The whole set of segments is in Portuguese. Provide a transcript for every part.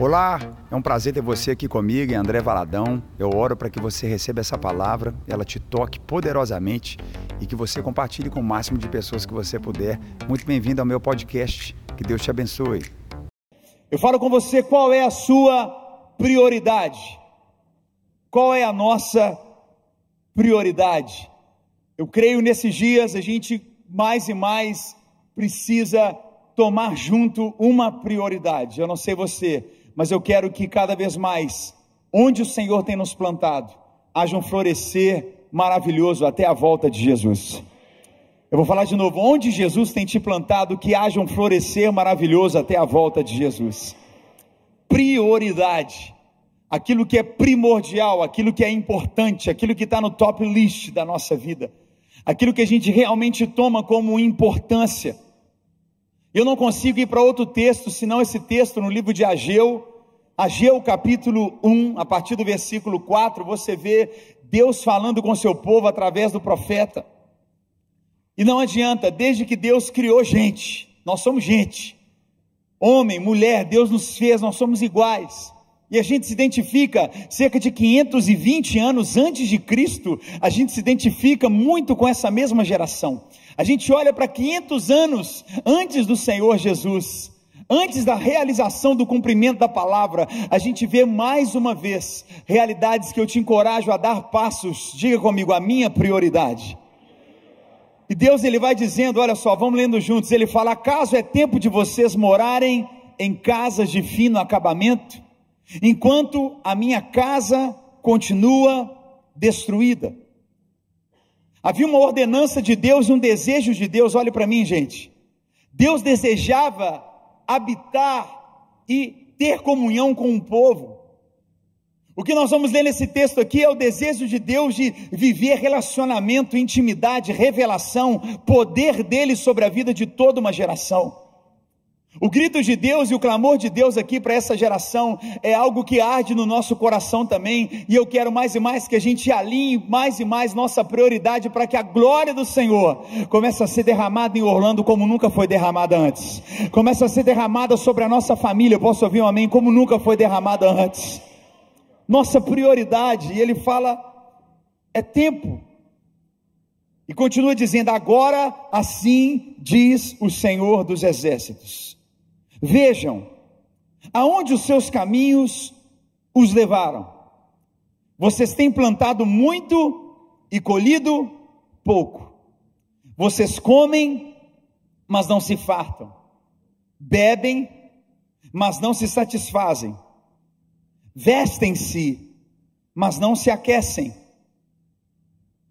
Olá, é um prazer ter você aqui comigo, André Valadão. Eu oro para que você receba essa palavra, ela te toque poderosamente e que você compartilhe com o máximo de pessoas que você puder. Muito bem-vindo ao meu podcast. Que Deus te abençoe. Eu falo com você qual é a sua prioridade. Qual é a nossa prioridade? Eu creio nesses dias a gente mais e mais precisa tomar junto uma prioridade. Eu não sei você, mas eu quero que cada vez mais, onde o Senhor tem nos plantado, haja um florescer maravilhoso até a volta de Jesus. Eu vou falar de novo, onde Jesus tem te plantado, que haja um florescer maravilhoso até a volta de Jesus. Prioridade, aquilo que é primordial, aquilo que é importante, aquilo que está no top list da nossa vida, aquilo que a gente realmente toma como importância eu não consigo ir para outro texto, senão esse texto no livro de Ageu, Ageu capítulo 1, a partir do versículo 4, você vê Deus falando com seu povo através do profeta. E não adianta, desde que Deus criou gente, nós somos gente, homem, mulher, Deus nos fez, nós somos iguais. E a gente se identifica, cerca de 520 anos antes de Cristo, a gente se identifica muito com essa mesma geração. A gente olha para 500 anos antes do Senhor Jesus, antes da realização do cumprimento da palavra, a gente vê mais uma vez realidades que eu te encorajo a dar passos. Diga comigo, a minha prioridade. E Deus ele vai dizendo, olha só, vamos lendo juntos. Ele fala: "Acaso é tempo de vocês morarem em casas de fino acabamento?" enquanto a minha casa continua destruída. Havia uma ordenança de Deus, um desejo de Deus, olhe para mim, gente. Deus desejava habitar e ter comunhão com o povo. O que nós vamos ler nesse texto aqui é o desejo de Deus de viver relacionamento, intimidade, revelação, poder dele sobre a vida de toda uma geração. O grito de Deus e o clamor de Deus aqui para essa geração é algo que arde no nosso coração também, e eu quero mais e mais que a gente alinhe mais e mais nossa prioridade para que a glória do Senhor comece a ser derramada em Orlando como nunca foi derramada antes. Comece a ser derramada sobre a nossa família, eu posso ouvir um amém, como nunca foi derramada antes. Nossa prioridade, e ele fala, é tempo. E continua dizendo: agora assim diz o Senhor dos Exércitos Vejam, aonde os seus caminhos os levaram. Vocês têm plantado muito e colhido pouco. Vocês comem, mas não se fartam. Bebem, mas não se satisfazem. Vestem-se, mas não se aquecem.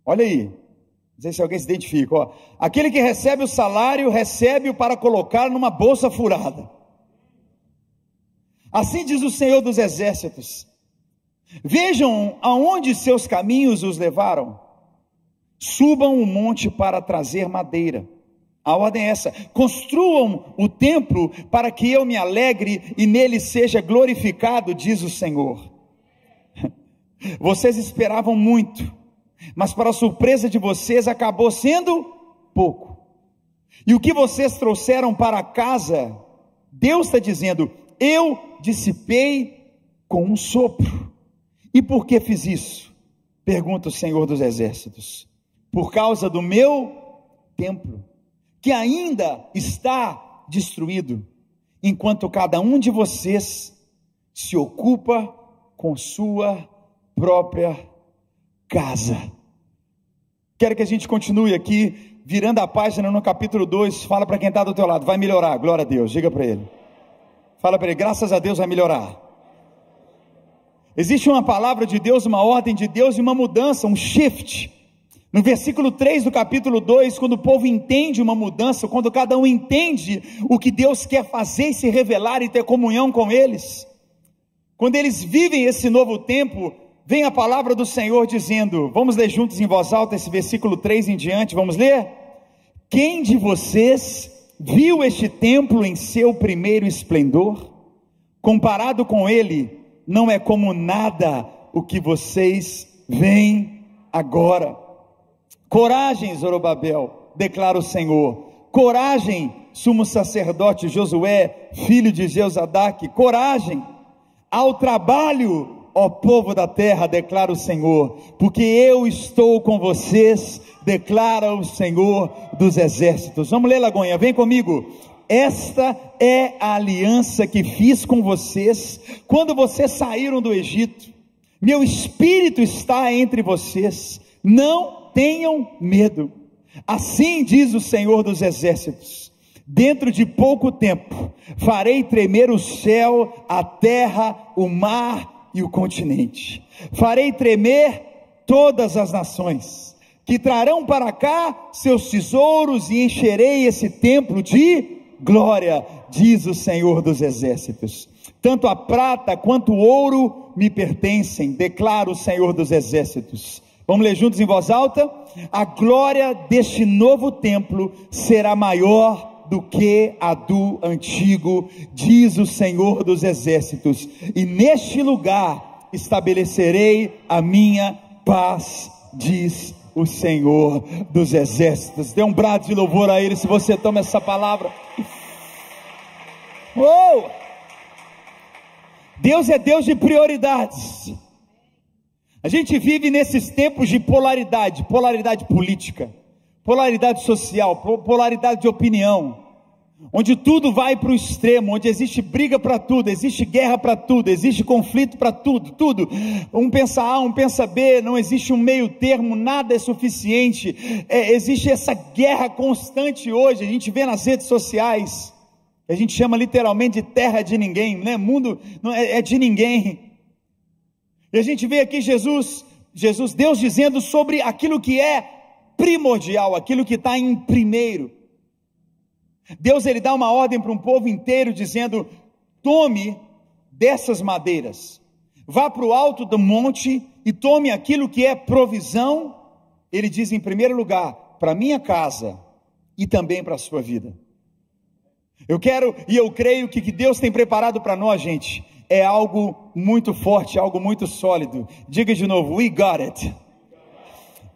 Olha aí, não sei se alguém se identifica. Ó. Aquele que recebe o salário, recebe-o para colocar numa bolsa furada. Assim diz o Senhor dos Exércitos: Vejam aonde seus caminhos os levaram. Subam o monte para trazer madeira. A ordem é essa: construam o templo para que eu me alegre e nele seja glorificado, diz o Senhor. Vocês esperavam muito, mas para surpresa de vocês acabou sendo pouco. E o que vocês trouxeram para casa, Deus está dizendo: eu dissipei com um sopro. E por que fiz isso? Pergunta o Senhor dos Exércitos. Por causa do meu templo, que ainda está destruído, enquanto cada um de vocês se ocupa com sua própria casa. Quero que a gente continue aqui, virando a página no capítulo 2. Fala para quem está do teu lado, vai melhorar, glória a Deus, diga para ele. Fala para ele, graças a Deus vai melhorar. Existe uma palavra de Deus, uma ordem de Deus e uma mudança, um shift. No versículo 3 do capítulo 2, quando o povo entende uma mudança, quando cada um entende o que Deus quer fazer e se revelar e ter comunhão com eles, quando eles vivem esse novo tempo, vem a palavra do Senhor dizendo: Vamos ler juntos em voz alta esse versículo 3 em diante, vamos ler? Quem de vocês viu este templo em seu primeiro esplendor? Comparado com ele, não é como nada o que vocês veem agora. Coragem, Zorobabel, declara o Senhor. Coragem, sumo sacerdote Josué, filho de Jeuzadaque. Coragem, ao trabalho, ó povo da terra, declara o Senhor, porque eu estou com vocês, declara o Senhor dos exércitos. Vamos ler, Lagonha, vem comigo. Esta é a aliança que fiz com vocês quando vocês saíram do Egito. Meu espírito está entre vocês. Não tenham medo. Assim diz o Senhor dos exércitos: dentro de pouco tempo farei tremer o céu, a terra, o mar e o continente. Farei tremer todas as nações, que trarão para cá seus tesouros e encherei esse templo de glória, diz o Senhor dos exércitos. Tanto a prata quanto o ouro me pertencem, declara o Senhor dos exércitos. Vamos ler juntos em voz alta? A glória deste novo templo será maior do que a do antigo, diz o Senhor dos exércitos, e neste lugar estabelecerei a minha paz, diz o Senhor dos exércitos. Dê um brado de louvor a Ele se você toma essa palavra. Oh! Deus é Deus de prioridades. A gente vive nesses tempos de polaridade, polaridade política, polaridade social, polaridade de opinião onde tudo vai para o extremo, onde existe briga para tudo, existe guerra para tudo, existe conflito para tudo, tudo. Um pensa A, um pensa B, não existe um meio termo, nada é suficiente. É, existe essa guerra constante hoje, a gente vê nas redes sociais, a gente chama literalmente de terra de ninguém, né? Mundo não é, é de ninguém. E a gente vê aqui Jesus, Jesus, Deus dizendo sobre aquilo que é primordial, aquilo que está em primeiro. Deus ele dá uma ordem para um povo inteiro dizendo: tome dessas madeiras, vá para o alto do monte e tome aquilo que é provisão. Ele diz em primeiro lugar para minha casa e também para a sua vida. Eu quero e eu creio que que Deus tem preparado para nós, gente, é algo muito forte, algo muito sólido. Diga de novo, we got it.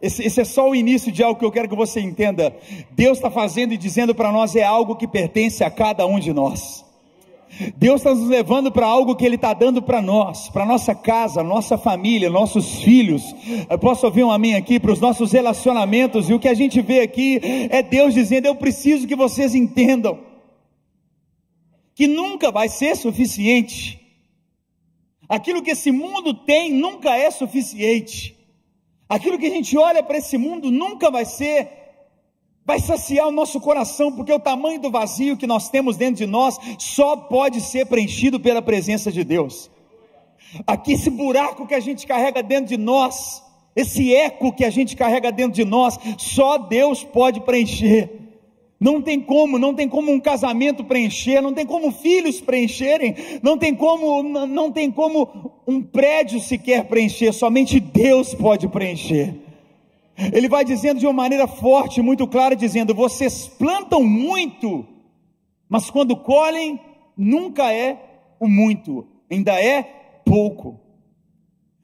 Esse, esse, é só o início de algo que eu quero que você entenda. Deus está fazendo e dizendo para nós é algo que pertence a cada um de nós. Deus está nos levando para algo que Ele está dando para nós, para nossa casa, nossa família, nossos filhos. Eu posso ouvir um amém aqui para os nossos relacionamentos, e o que a gente vê aqui é Deus dizendo: Eu preciso que vocês entendam que nunca vai ser suficiente. Aquilo que esse mundo tem nunca é suficiente. Aquilo que a gente olha para esse mundo nunca vai ser, vai saciar o nosso coração, porque o tamanho do vazio que nós temos dentro de nós só pode ser preenchido pela presença de Deus. Aqui, esse buraco que a gente carrega dentro de nós, esse eco que a gente carrega dentro de nós, só Deus pode preencher. Não tem como, não tem como um casamento preencher, não tem como filhos preencherem, não tem como, não tem como um prédio sequer preencher, somente Deus pode preencher. Ele vai dizendo de uma maneira forte, muito clara, dizendo: vocês plantam muito, mas quando colhem, nunca é o muito, ainda é pouco.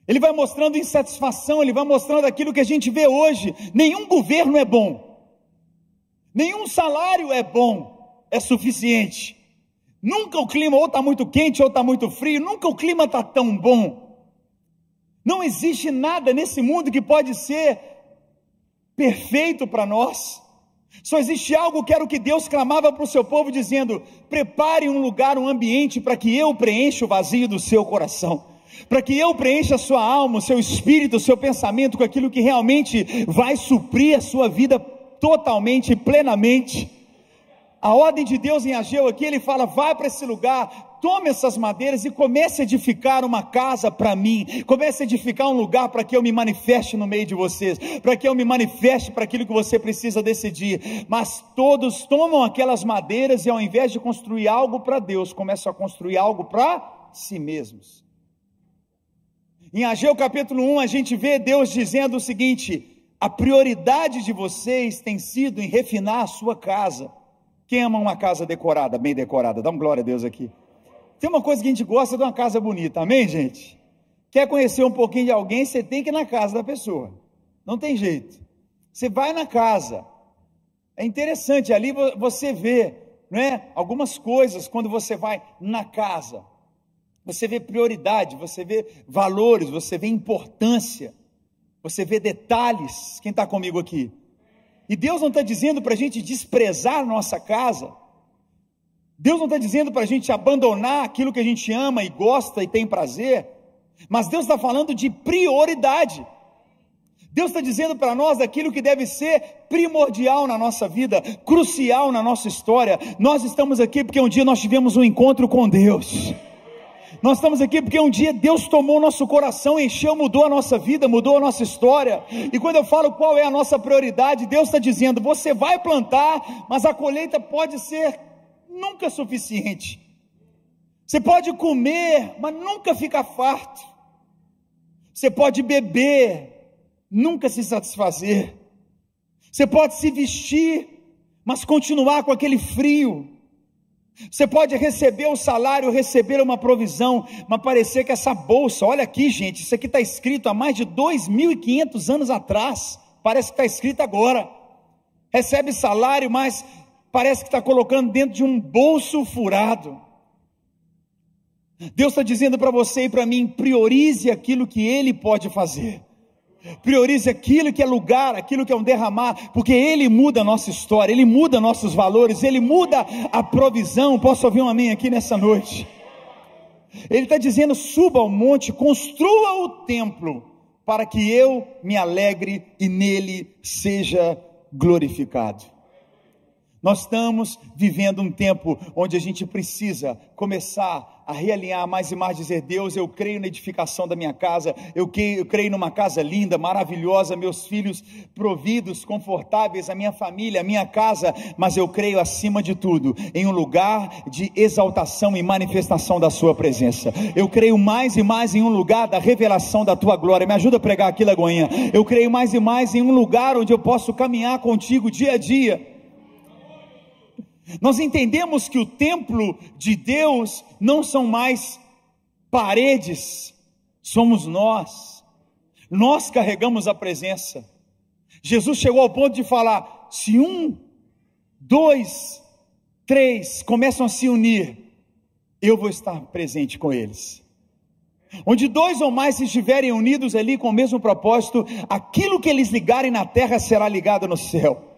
Ele vai mostrando insatisfação, ele vai mostrando aquilo que a gente vê hoje. Nenhum governo é bom. Nenhum salário é bom, é suficiente. Nunca o clima ou está muito quente ou está muito frio, nunca o clima está tão bom. Não existe nada nesse mundo que pode ser perfeito para nós. Só existe algo que era o que Deus clamava para o seu povo, dizendo: prepare um lugar, um ambiente para que eu preencha o vazio do seu coração, para que eu preencha a sua alma, o seu espírito, o seu pensamento com aquilo que realmente vai suprir a sua vida totalmente, plenamente. A ordem de Deus em Ageu aqui, ele fala: vai para esse lugar, tome essas madeiras e comece a edificar uma casa para mim, comece a edificar um lugar para que eu me manifeste no meio de vocês, para que eu me manifeste para aquilo que você precisa decidir. Mas todos tomam aquelas madeiras e ao invés de construir algo para Deus, começam a construir algo para si mesmos. Em Ageu capítulo 1, a gente vê Deus dizendo o seguinte: a prioridade de vocês tem sido em refinar a sua casa. Quem ama uma casa decorada, bem decorada? Dá uma glória a Deus aqui. Tem uma coisa que a gente gosta de uma casa bonita, amém, gente? Quer conhecer um pouquinho de alguém, você tem que ir na casa da pessoa. Não tem jeito. Você vai na casa. É interessante, ali você vê, não é? Algumas coisas quando você vai na casa. Você vê prioridade, você vê valores, você vê importância, você vê detalhes. Quem está comigo aqui? E Deus não está dizendo para a gente desprezar nossa casa. Deus não está dizendo para a gente abandonar aquilo que a gente ama e gosta e tem prazer. Mas Deus está falando de prioridade. Deus está dizendo para nós daquilo que deve ser primordial na nossa vida, crucial na nossa história. Nós estamos aqui porque um dia nós tivemos um encontro com Deus. Nós estamos aqui porque um dia Deus tomou o nosso coração, encheu, mudou a nossa vida, mudou a nossa história. E quando eu falo qual é a nossa prioridade, Deus está dizendo: você vai plantar, mas a colheita pode ser nunca suficiente. Você pode comer, mas nunca ficar farto. Você pode beber, nunca se satisfazer. Você pode se vestir, mas continuar com aquele frio. Você pode receber o salário, receber uma provisão, mas parecer que essa bolsa, olha aqui, gente, isso aqui está escrito há mais de 2.500 anos atrás, parece que está escrito agora. Recebe salário, mas parece que está colocando dentro de um bolso furado. Deus está dizendo para você e para mim: priorize aquilo que Ele pode fazer. Priorize aquilo que é lugar, aquilo que é um derramar, porque Ele muda a nossa história, Ele muda nossos valores, Ele muda a provisão. Posso ouvir um amém aqui nessa noite? Ele está dizendo: suba ao monte, construa o templo, para que eu me alegre e nele seja glorificado. Nós estamos vivendo um tempo onde a gente precisa começar a realinhar mais e mais, dizer: Deus, eu creio na edificação da minha casa, eu creio, numa casa linda, maravilhosa, meus filhos providos, confortáveis, a minha família, a minha casa, mas eu creio acima de tudo em um lugar de exaltação e manifestação da Sua presença. Eu creio mais e mais em um lugar da revelação da Tua glória. Me ajuda a pregar aqui, Lagoinha. Eu creio mais e mais em um lugar onde eu posso caminhar contigo dia a dia nós entendemos que o templo de Deus não são mais paredes, somos nós. Nós carregamos a presença. Jesus chegou ao ponto de falar: se um, dois, três começam a se unir, eu vou estar presente com eles. Onde dois ou mais estiverem unidos ali com o mesmo propósito, aquilo que eles ligarem na terra será ligado no céu.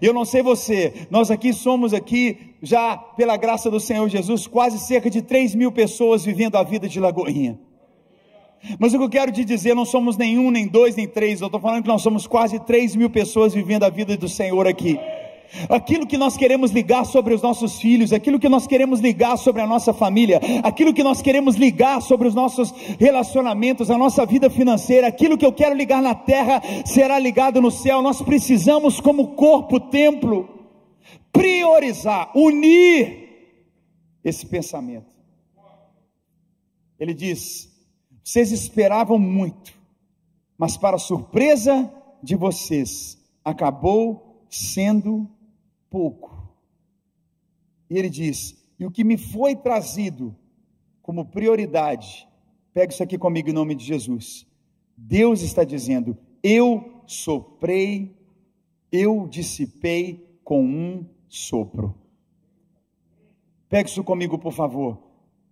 Eu não sei você, nós aqui somos aqui, já pela graça do Senhor Jesus, quase cerca de 3 mil pessoas vivendo a vida de Lagoinha. Mas o que eu quero te dizer, não somos nenhum, nem dois, nem três, eu estou falando que nós somos quase 3 mil pessoas vivendo a vida do Senhor aqui aquilo que nós queremos ligar sobre os nossos filhos, aquilo que nós queremos ligar sobre a nossa família, aquilo que nós queremos ligar sobre os nossos relacionamentos, a nossa vida financeira, aquilo que eu quero ligar na terra será ligado no céu. Nós precisamos, como corpo, templo, priorizar, unir esse pensamento. Ele diz: vocês esperavam muito, mas para surpresa de vocês, acabou sendo pouco. E ele diz: E o que me foi trazido como prioridade, pega isso aqui comigo em nome de Jesus. Deus está dizendo: Eu soprei, eu dissipei com um sopro. Pega isso comigo, por favor.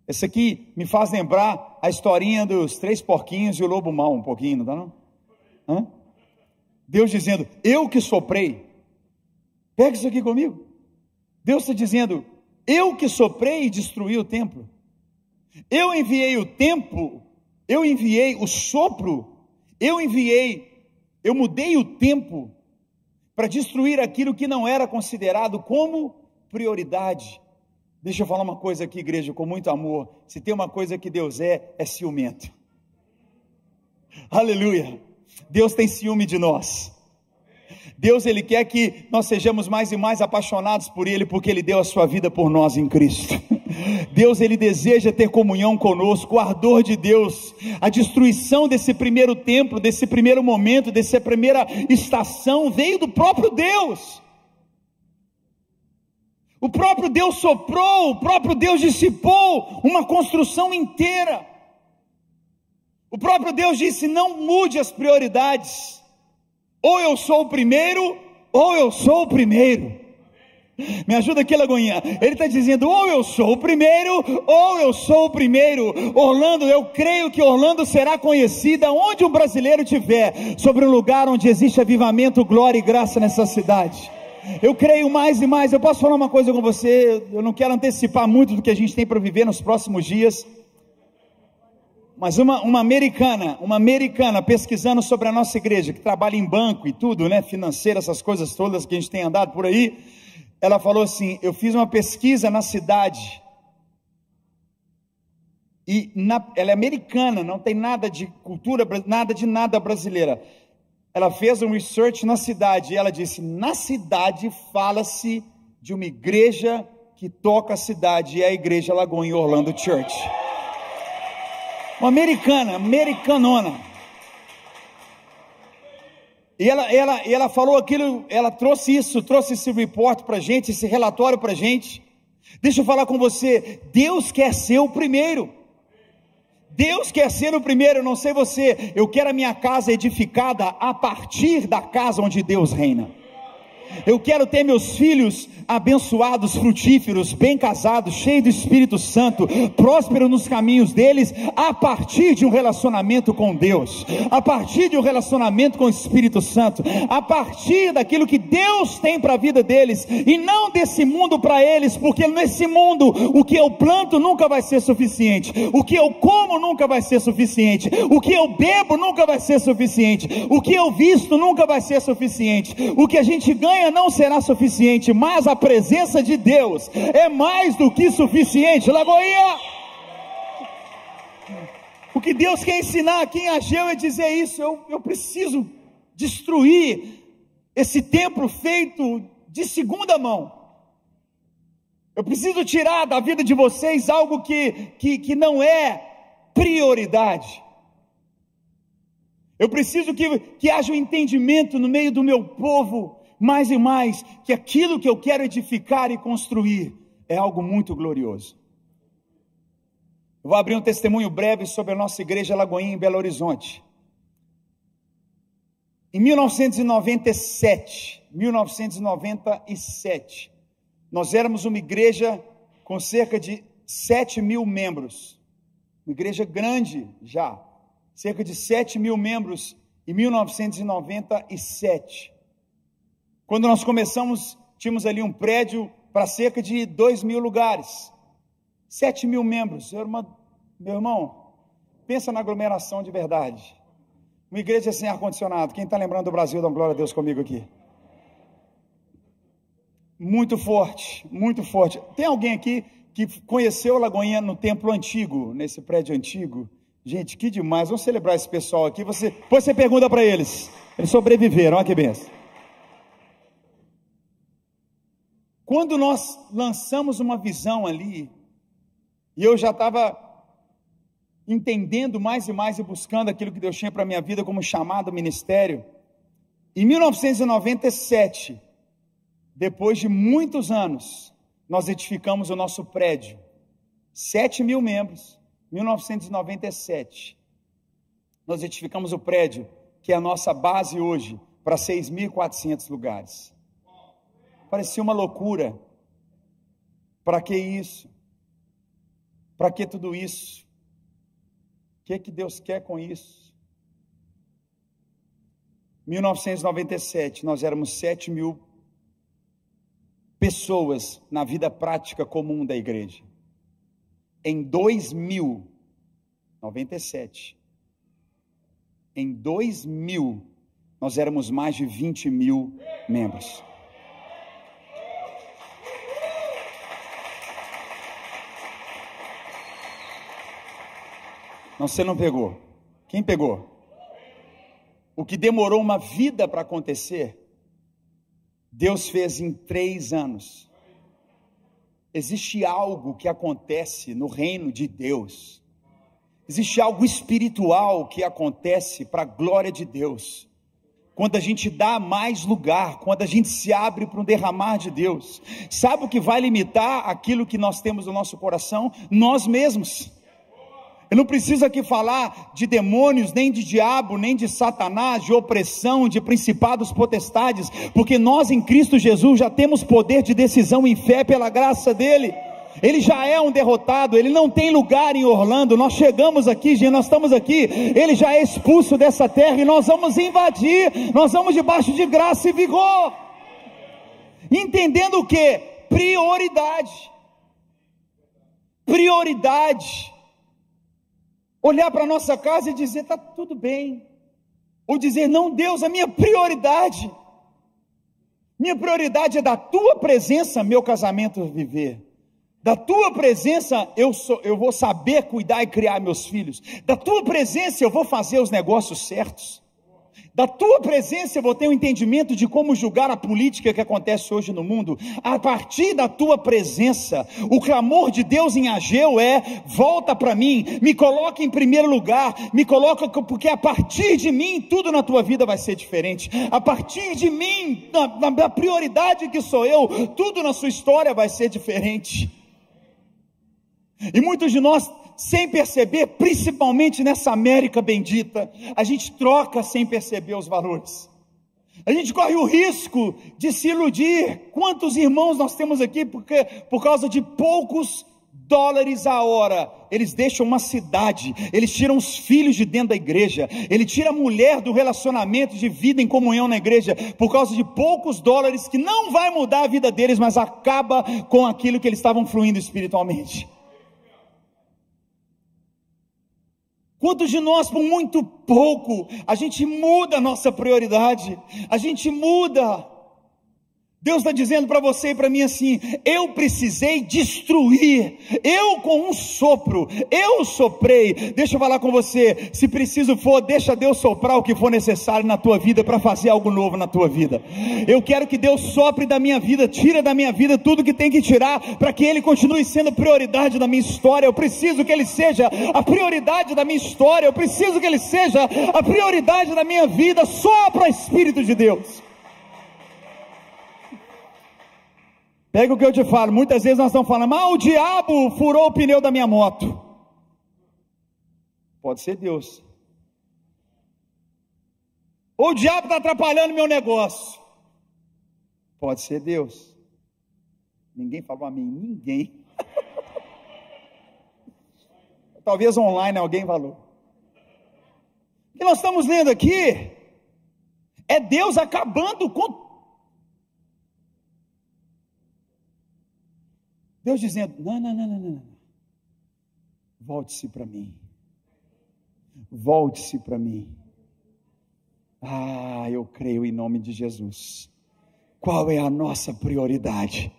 Esse aqui me faz lembrar a historinha dos três porquinhos e o lobo mau, um pouquinho, não tá não? Hã? Deus dizendo: Eu que soprei. Pega isso aqui comigo. Deus está dizendo: eu que soprei e destruí o templo. Eu enviei o tempo, eu enviei o sopro, eu enviei, eu mudei o tempo para destruir aquilo que não era considerado como prioridade. Deixa eu falar uma coisa aqui, igreja, com muito amor. Se tem uma coisa que Deus é, é ciumento. Aleluia. Deus tem ciúme de nós. Deus ele quer que nós sejamos mais e mais apaixonados por ele porque ele deu a sua vida por nós em Cristo. Deus ele deseja ter comunhão conosco, o ardor de Deus, a destruição desse primeiro templo, desse primeiro momento, dessa primeira estação veio do próprio Deus. O próprio Deus soprou, o próprio Deus dissipou uma construção inteira. O próprio Deus disse: não mude as prioridades. Ou eu sou o primeiro, ou eu sou o primeiro. Me ajuda aqui, Lagoinha. Ele está dizendo: ou eu sou o primeiro, ou eu sou o primeiro. Orlando, eu creio que Orlando será conhecida onde um brasileiro tiver, sobre um lugar onde existe avivamento, glória e graça nessa cidade. Eu creio mais e mais. Eu posso falar uma coisa com você? Eu não quero antecipar muito do que a gente tem para viver nos próximos dias. Mas uma, uma americana, uma americana pesquisando sobre a nossa igreja, que trabalha em banco e tudo, né? Financeira, essas coisas todas que a gente tem andado por aí. Ela falou assim: Eu fiz uma pesquisa na cidade. E na, ela é americana, não tem nada de cultura, nada de nada brasileira ela fez um research na cidade e ela disse: na cidade fala-se de uma igreja que toca a cidade e é a igreja Lagoa Orlando Church. Uma americana, americanona. E ela, ela, ela falou aquilo, ela trouxe isso, trouxe esse report para gente, esse relatório para gente. Deixa eu falar com você, Deus quer ser o primeiro. Deus quer ser o primeiro, eu não sei você, eu quero a minha casa edificada a partir da casa onde Deus reina. Eu quero ter meus filhos abençoados, frutíferos, bem casados, cheios do Espírito Santo, prósperos nos caminhos deles, a partir de um relacionamento com Deus, a partir de um relacionamento com o Espírito Santo, a partir daquilo que Deus tem para a vida deles e não desse mundo para eles, porque nesse mundo o que eu planto nunca vai ser suficiente, o que eu como nunca vai ser suficiente, o que eu bebo nunca vai ser suficiente, o que eu visto nunca vai ser suficiente, o que a gente ganha não será suficiente, mas a presença de Deus é mais do que suficiente. Lagoinha! O que Deus quer ensinar aqui em Ageu é dizer isso. Eu, eu preciso destruir esse templo feito de segunda mão. Eu preciso tirar da vida de vocês algo que, que, que não é prioridade. Eu preciso que, que haja um entendimento no meio do meu povo mais e mais que aquilo que eu quero edificar e construir é algo muito glorioso. Eu vou abrir um testemunho breve sobre a nossa igreja Lagoinha em Belo Horizonte. Em 1997, 1997, nós éramos uma igreja com cerca de 7 mil membros, uma igreja grande já, cerca de 7 mil membros em 1997. Quando nós começamos, tínhamos ali um prédio para cerca de dois mil lugares, sete mil membros. meu irmão, pensa na aglomeração de verdade. Uma igreja sem ar-condicionado. Quem está lembrando do Brasil, dá glória a Deus comigo aqui. Muito forte, muito forte. Tem alguém aqui que conheceu Lagoinha no templo antigo, nesse prédio antigo? Gente, que demais. Vamos celebrar esse pessoal aqui. Você, depois você pergunta para eles. Eles sobreviveram, olha que benção. Quando nós lançamos uma visão ali, e eu já estava entendendo mais e mais e buscando aquilo que Deus tinha para a minha vida como chamado ministério, em 1997, depois de muitos anos, nós edificamos o nosso prédio, 7 mil membros, 1997. Nós edificamos o prédio, que é a nossa base hoje, para 6.400 lugares. Parecia uma loucura. Para que isso? Para que tudo isso? O que, é que Deus quer com isso? 1997, nós éramos 7 mil pessoas na vida prática comum da igreja. Em 2097, em 2000, nós éramos mais de 20 mil membros. Não, você não pegou. Quem pegou? O que demorou uma vida para acontecer, Deus fez em três anos. Existe algo que acontece no reino de Deus. Existe algo espiritual que acontece para a glória de Deus. Quando a gente dá mais lugar, quando a gente se abre para um derramar de Deus. Sabe o que vai limitar aquilo que nós temos no nosso coração? Nós mesmos. Eu não preciso aqui falar de demônios, nem de diabo, nem de Satanás, de opressão, de principados, potestades, porque nós em Cristo Jesus já temos poder de decisão em fé pela graça dele. Ele já é um derrotado, ele não tem lugar em Orlando. Nós chegamos aqui, gente, nós estamos aqui. Ele já é expulso dessa terra e nós vamos invadir. Nós vamos debaixo de graça e vigor. Entendendo o que? Prioridade. Prioridade. Olhar para a nossa casa e dizer: está tudo bem. Ou dizer: não, Deus, a minha prioridade. Minha prioridade é da tua presença, meu casamento viver. Da tua presença eu, sou, eu vou saber cuidar e criar meus filhos. Da tua presença eu vou fazer os negócios certos. Da tua presença eu vou ter um entendimento de como julgar a política que acontece hoje no mundo. A partir da tua presença, o clamor de Deus em Ageu é: volta para mim, me coloca em primeiro lugar, me coloca, porque a partir de mim tudo na tua vida vai ser diferente. A partir de mim, na, na prioridade que sou eu, tudo na sua história vai ser diferente. E muitos de nós, sem perceber, principalmente nessa América bendita, a gente troca sem perceber os valores. A gente corre o risco de se iludir. Quantos irmãos nós temos aqui porque por causa de poucos dólares a hora, eles deixam uma cidade, eles tiram os filhos de dentro da igreja, ele tira a mulher do relacionamento de vida em comunhão na igreja, por causa de poucos dólares que não vai mudar a vida deles, mas acaba com aquilo que eles estavam fluindo espiritualmente. Quantos de nós, por muito pouco, a gente muda a nossa prioridade, a gente muda Deus está dizendo para você e para mim assim: eu precisei destruir, eu com um sopro, eu soprei. Deixa eu falar com você, se preciso for, deixa Deus soprar o que for necessário na tua vida para fazer algo novo na tua vida. Eu quero que Deus sopre da minha vida, tira da minha vida tudo que tem que tirar, para que Ele continue sendo prioridade da minha história. Eu preciso que Ele seja a prioridade da minha história, eu preciso que Ele seja a prioridade da minha vida. Sopra, Espírito de Deus. Pega o que eu te falo, muitas vezes nós estamos falando, mas o diabo furou o pneu da minha moto. Pode ser Deus. Ou o diabo está atrapalhando meu negócio. Pode ser Deus. Ninguém falou a mim, ninguém. Talvez online alguém falou. O que nós estamos lendo aqui é Deus acabando com Deus dizendo: não, não, não, não, não. Volte-se para mim. Volte-se para mim. Ah, eu creio em nome de Jesus. Qual é a nossa prioridade?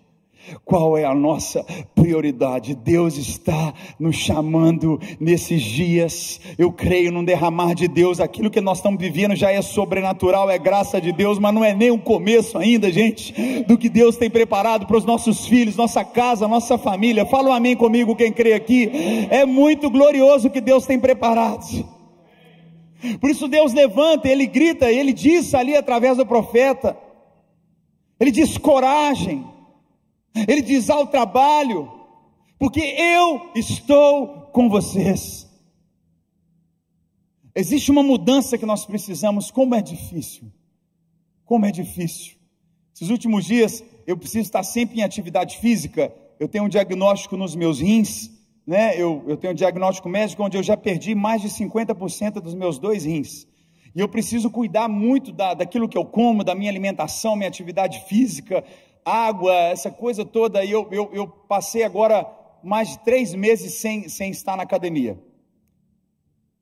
Qual é a nossa prioridade? Deus está nos chamando nesses dias. Eu creio num derramar de Deus. Aquilo que nós estamos vivendo já é sobrenatural, é graça de Deus, mas não é nem o começo ainda, gente, do que Deus tem preparado para os nossos filhos, nossa casa, nossa família. Fala um amém comigo, quem crê aqui. É muito glorioso o que Deus tem preparado. Por isso Deus levanta, ele grita, ele diz ali através do profeta. Ele diz coragem. Ele diz ao trabalho, porque eu estou com vocês. Existe uma mudança que nós precisamos, como é difícil. Como é difícil. Esses últimos dias eu preciso estar sempre em atividade física. Eu tenho um diagnóstico nos meus rins, né? Eu, eu tenho um diagnóstico médico onde eu já perdi mais de 50% dos meus dois rins. E eu preciso cuidar muito da, daquilo que eu como, da minha alimentação, minha atividade física, água, essa coisa toda. E eu, eu, eu passei agora mais de três meses sem, sem estar na academia.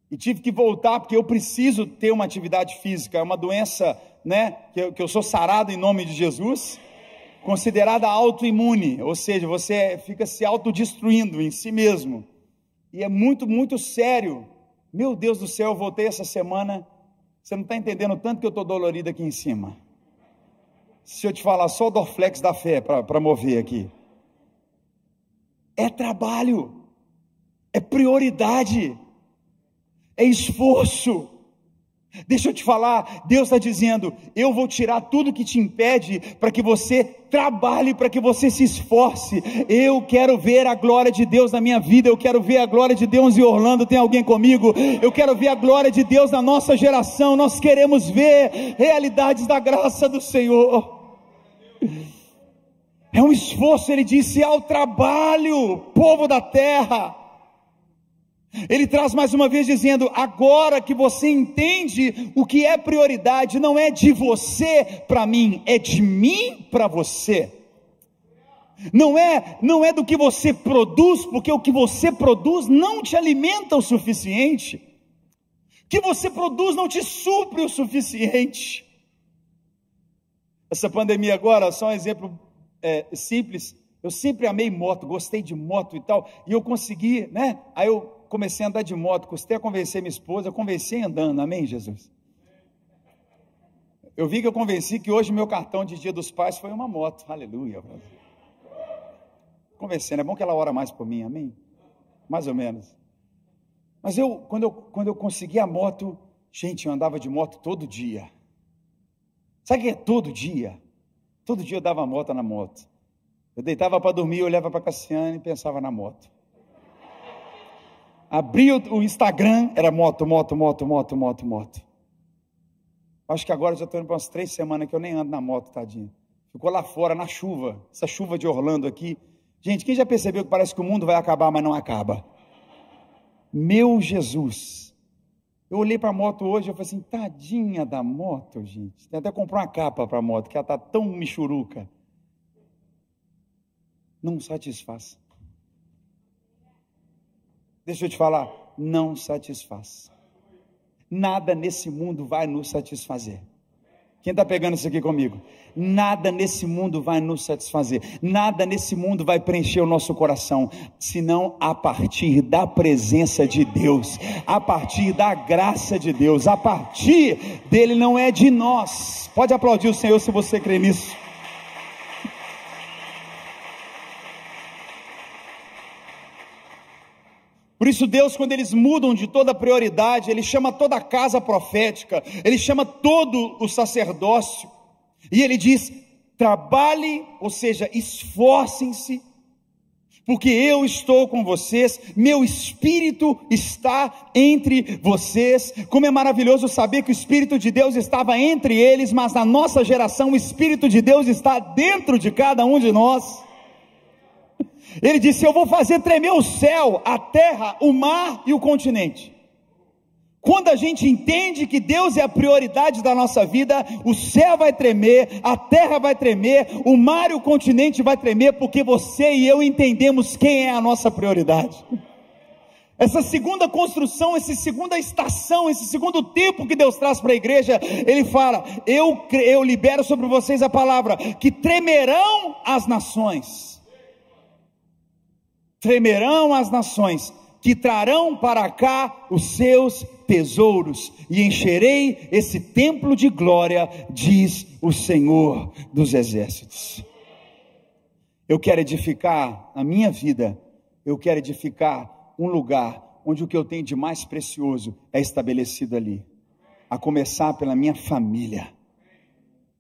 E tive que voltar porque eu preciso ter uma atividade física. É uma doença, né, que eu, que eu sou sarado em nome de Jesus, considerada autoimune, ou seja, você fica se autodestruindo em si mesmo. E é muito, muito sério. Meu Deus do céu, eu voltei essa semana. Você não está entendendo tanto que eu estou dolorido aqui em cima. Se eu te falar só o Dorflex da fé para mover aqui. É trabalho, é prioridade, é esforço. Deixa eu te falar, Deus está dizendo: eu vou tirar tudo que te impede para que você trabalhe, para que você se esforce. Eu quero ver a glória de Deus na minha vida, eu quero ver a glória de Deus em Orlando. Tem alguém comigo? Eu quero ver a glória de Deus na nossa geração. Nós queremos ver realidades da graça do Senhor. É um esforço, ele disse, ao trabalho, povo da terra. Ele traz mais uma vez dizendo: agora que você entende o que é prioridade, não é de você para mim, é de mim para você. Não é, não é do que você produz, porque o que você produz não te alimenta o suficiente. O que você produz não te supre o suficiente. Essa pandemia agora, só um exemplo é, simples. Eu sempre amei moto, gostei de moto e tal, e eu consegui, né? Aí eu comecei a andar de moto, custei a convencer minha esposa, eu convenci andando, amém, Jesus? Eu vi que eu convenci que hoje meu cartão de Dia dos Pais foi uma moto, aleluia. Convencendo, é bom que ela ora mais por mim, amém? Mais ou menos. Mas eu, quando eu, quando eu consegui a moto, gente, eu andava de moto todo dia. Sabe o que é todo dia? Todo dia eu dava moto na moto. Eu deitava para dormir, olhava para Cassiane e pensava na moto. Abri o Instagram, era moto, moto, moto, moto, moto, moto. Acho que agora já estou indo para umas três semanas que eu nem ando na moto, tadinho. Ficou lá fora, na chuva, essa chuva de Orlando aqui. Gente, quem já percebeu que parece que o mundo vai acabar, mas não acaba? Meu Jesus. Eu olhei para a moto hoje e falei assim, tadinha da moto, gente. Tem até comprar uma capa para a moto, que ela está tão michuruca. Não satisfaz. Deixa eu te falar, não satisfaz. Nada nesse mundo vai nos satisfazer. Quem está pegando isso aqui comigo? Nada nesse mundo vai nos satisfazer, nada nesse mundo vai preencher o nosso coração, senão a partir da presença de Deus, a partir da graça de Deus, a partir dele não é de nós. Pode aplaudir o Senhor se você crê nisso. Por isso, Deus, quando eles mudam de toda prioridade, Ele chama toda a casa profética, Ele chama todo o sacerdócio, e Ele diz: trabalhe, ou seja, esforcem-se, porque eu estou com vocês, meu espírito está entre vocês. Como é maravilhoso saber que o Espírito de Deus estava entre eles, mas na nossa geração o Espírito de Deus está dentro de cada um de nós. Ele disse: Eu vou fazer tremer o céu, a terra, o mar e o continente. Quando a gente entende que Deus é a prioridade da nossa vida, o céu vai tremer, a terra vai tremer, o mar e o continente vai tremer, porque você e eu entendemos quem é a nossa prioridade. Essa segunda construção, essa segunda estação, esse segundo tempo que Deus traz para a igreja, Ele fala: eu, eu libero sobre vocês a palavra, que tremerão as nações tremerão as nações, que trarão para cá os seus tesouros, e encherei esse templo de glória, diz o Senhor dos exércitos. Eu quero edificar a minha vida, eu quero edificar um lugar onde o que eu tenho de mais precioso é estabelecido ali, a começar pela minha família.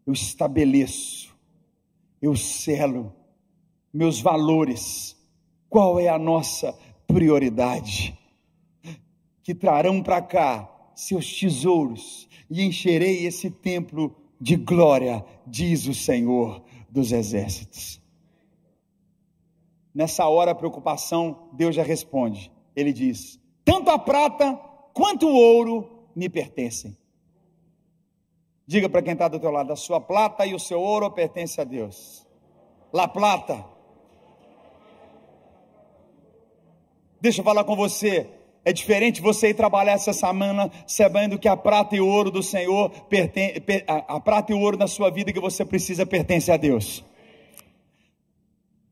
Eu estabeleço, eu selo meus valores, qual é a nossa prioridade? Que trarão para cá seus tesouros e encherei esse templo de glória, diz o Senhor dos exércitos. Nessa hora a preocupação, Deus já responde. Ele diz: Tanto a prata quanto o ouro me pertencem. Diga para quem está do teu lado: a sua prata e o seu ouro pertencem a Deus. La plata Deixa eu falar com você. É diferente você ir trabalhar essa semana sabendo que a prata e o ouro do Senhor, a prata e o ouro da sua vida que você precisa pertence a Deus.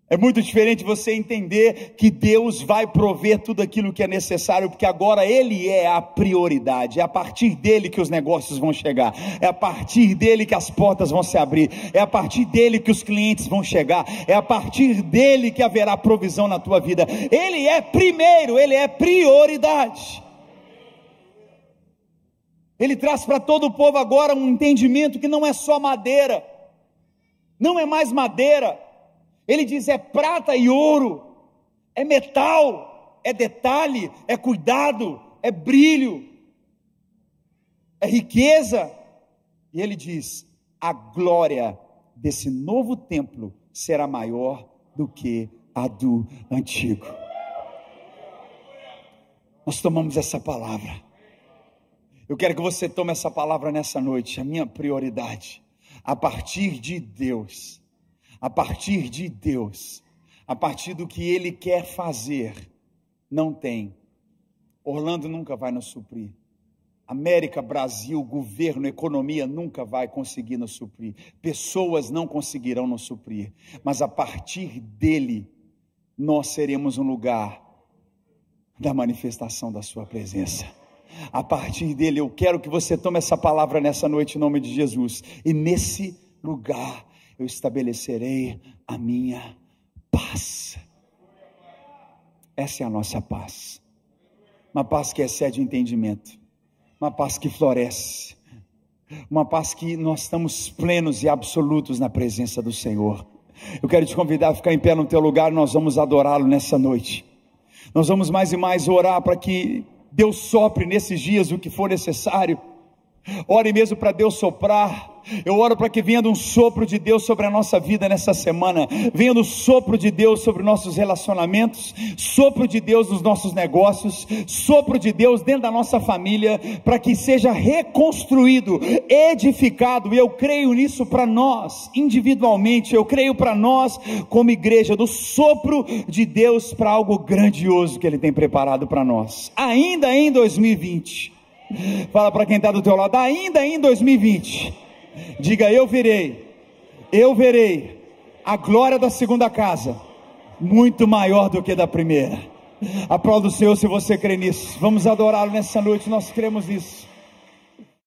É muito diferente você entender que Deus vai prover tudo aquilo que é necessário, porque agora Ele é a prioridade, é a partir dele que os negócios vão chegar, é a partir dele que as portas vão se abrir, é a partir dele que os clientes vão chegar, é a partir dele que haverá provisão na tua vida. Ele é primeiro, Ele é prioridade. Ele traz para todo o povo agora um entendimento que não é só madeira, não é mais madeira. Ele diz: é prata e ouro, é metal, é detalhe, é cuidado, é brilho, é riqueza. E ele diz: a glória desse novo templo será maior do que a do antigo. Nós tomamos essa palavra. Eu quero que você tome essa palavra nessa noite, a minha prioridade. A partir de Deus, a partir de Deus, a partir do que Ele quer fazer, não tem. Orlando nunca vai nos suprir. América, Brasil, governo, economia nunca vai conseguir nos suprir. Pessoas não conseguirão nos suprir. Mas a partir dele, nós seremos um lugar da manifestação da Sua presença. A partir dele, eu quero que você tome essa palavra nessa noite em nome de Jesus. E nesse lugar eu estabelecerei a minha paz. Essa é a nossa paz. Uma paz que excede o entendimento uma paz que floresce, uma paz que nós estamos plenos e absolutos na presença do Senhor. Eu quero te convidar a ficar em pé no teu lugar, nós vamos adorá-lo nessa noite. Nós vamos mais e mais orar para que Deus sopre nesses dias o que for necessário. Ore mesmo para Deus soprar. Eu oro para que venha um sopro de Deus sobre a nossa vida nessa semana, venha um sopro de Deus sobre nossos relacionamentos, sopro de Deus nos nossos negócios, sopro de Deus dentro da nossa família, para que seja reconstruído, edificado, e eu creio nisso para nós, individualmente, eu creio para nós, como igreja, do sopro de Deus para algo grandioso que Ele tem preparado para nós, ainda em 2020. Fala para quem está do teu lado, ainda em 2020 Diga: Eu verei, eu verei a glória da segunda casa, muito maior do que da primeira. Aplauda o Senhor se você crê nisso. Vamos adorá-lo nessa noite, nós cremos nisso.